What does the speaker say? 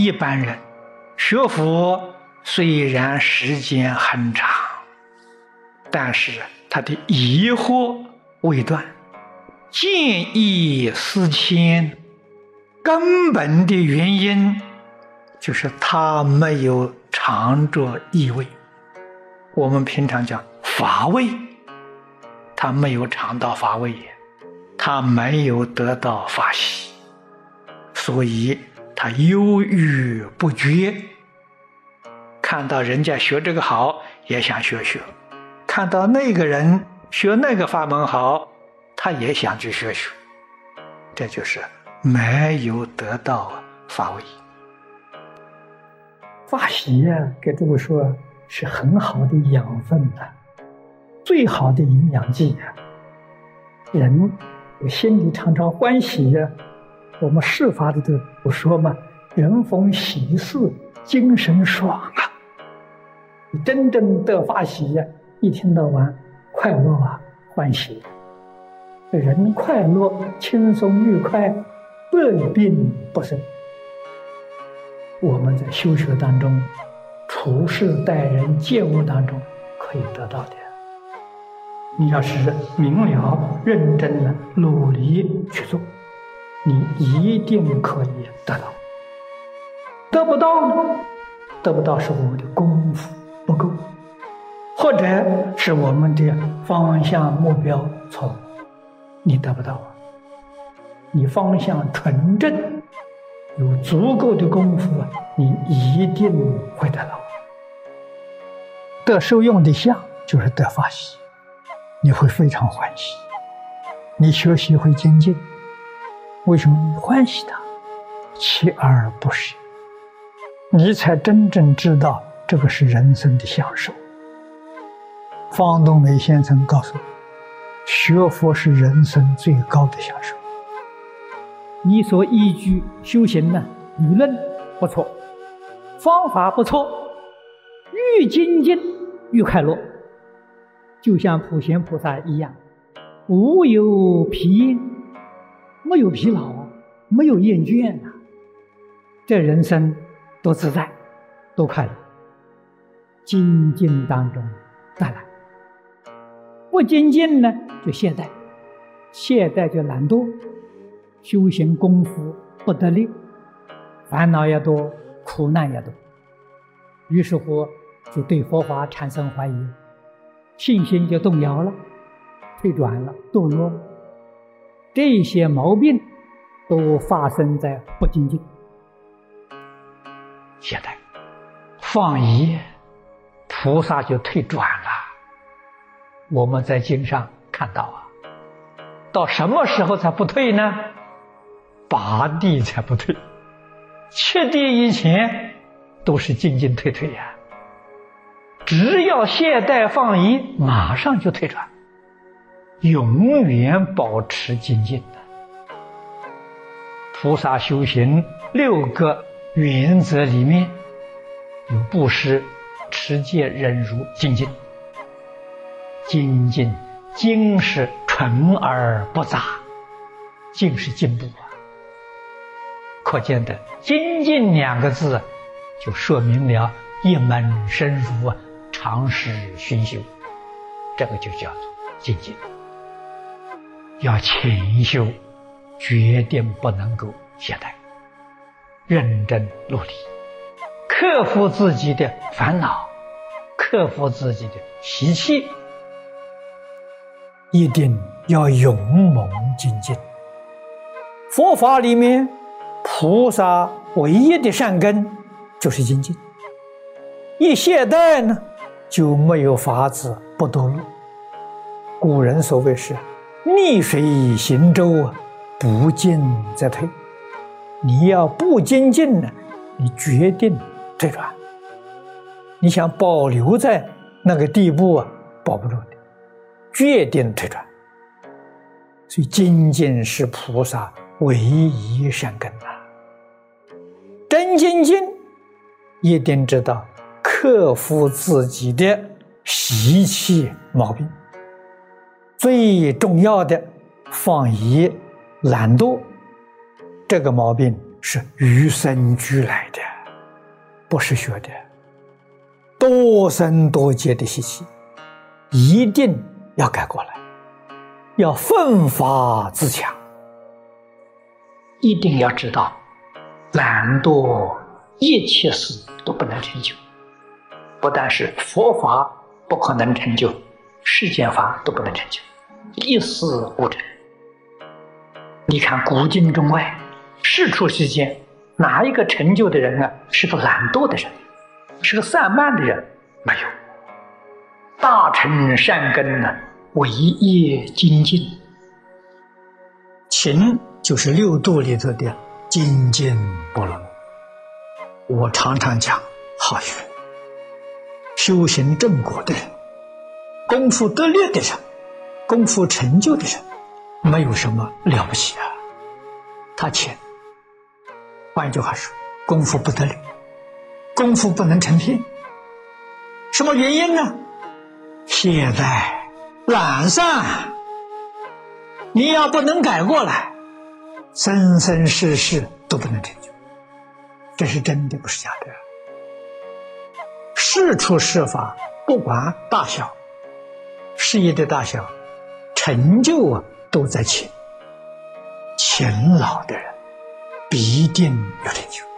一般人学佛虽然时间很长，但是他的疑惑未断，见异思迁，根本的原因就是他没有尝着异味。我们平常讲乏味，他没有尝到乏味，他没有得到法喜，所以他犹豫不决。看到人家学这个好，也想学学；看到那个人学那个法门好，他也想去学学。这就是没有得到法味。法喜呀，给诸位说。是很好的养分呐，最好的营养剂呀。人心里常常欢喜呀，我们事法的都不说嘛，人逢喜事精神爽啊。你真正得法喜呀，一天到晚快乐啊，欢喜。人快乐、轻松、愉快，百病不生。我们在修学当中。处事待人接物当中可以得到的，你要是明了、认真的努力去做，你一定可以得到。得不到呢？得不到是我们的功夫不够，或者是我们的方向目标错误，你得不到啊。你方向纯正，有足够的功夫啊，你一定会得到。得受用的相就是得法喜，你会非常欢喜，你学习会精进。为什么你欢喜他？锲而不舍，你才真正知道这个是人生的享受。方东梅先生告诉我，学佛是人生最高的享受。你所依据修行呢，理论不错，方法不错，愈精进。愈快乐，就像普贤菩萨一样，无有疲厌，没有疲劳啊，没有厌倦啊，这人生多自在，多快乐。精进当中带来，不精进呢就懈怠，懈怠就懒惰，修行功夫不得力，烦恼也多，苦难也多，于是乎。就对佛法产生怀疑，信心就动摇了，退转了，堕落。这些毛病都发生在不精进、懈怠、放逸，菩萨就退转了。我们在经上看到啊，到什么时候才不退呢？八地才不退，七地以前都是进进退退呀。只要懈怠放逸，马上就退转，永远保持精进的。菩萨修行六个原则里面有布施、持戒、忍辱、精进。精进，精是纯而不杂，进是进步啊。可见的“精进”两个字，就说明了一门深入啊。长时熏修，这个就叫做精进。要勤修，决定不能够懈怠，认真努力，克服自己的烦恼，克服自己的习气，一定要勇猛精进。佛法里面，菩萨唯一的善根就是精进。一懈怠呢？就没有法子不堕落。古人所谓是“逆水行舟啊，不进则退”。你要不精进呢，你决定退转。你想保留在那个地步啊，保不住的，决定退转。所以精进是菩萨唯一善根呐。真精进，一定知道。克服自己的习气毛病，最重要的放逸、懒惰，这个毛病是与生俱来的。不是学的，多生多劫的习气，一定要改过来，要奋发自强，一定要知道，懒惰一切事都不能成就，不但是佛法不可能成就，世间法都不能成就，一事无成。你看古今中外，世出世间，哪一个成就的人啊，是个懒惰的人，是个散漫的人？没有，大成善根呢，唯业精进。勤就是六度里头的精进不能。我常常讲，好学、修行正果的人，功夫得力的人，功夫成就的人。没有什么了不起啊，他浅。换句话说，功夫不得力，功夫不能成片。什么原因呢？懈怠、懒散。你要不能改过来，生生世世都不能成就。这是真的，不是假的。事出事法，不管大小，事业的大小，成就啊。都在勤，勤劳的人必定有成就。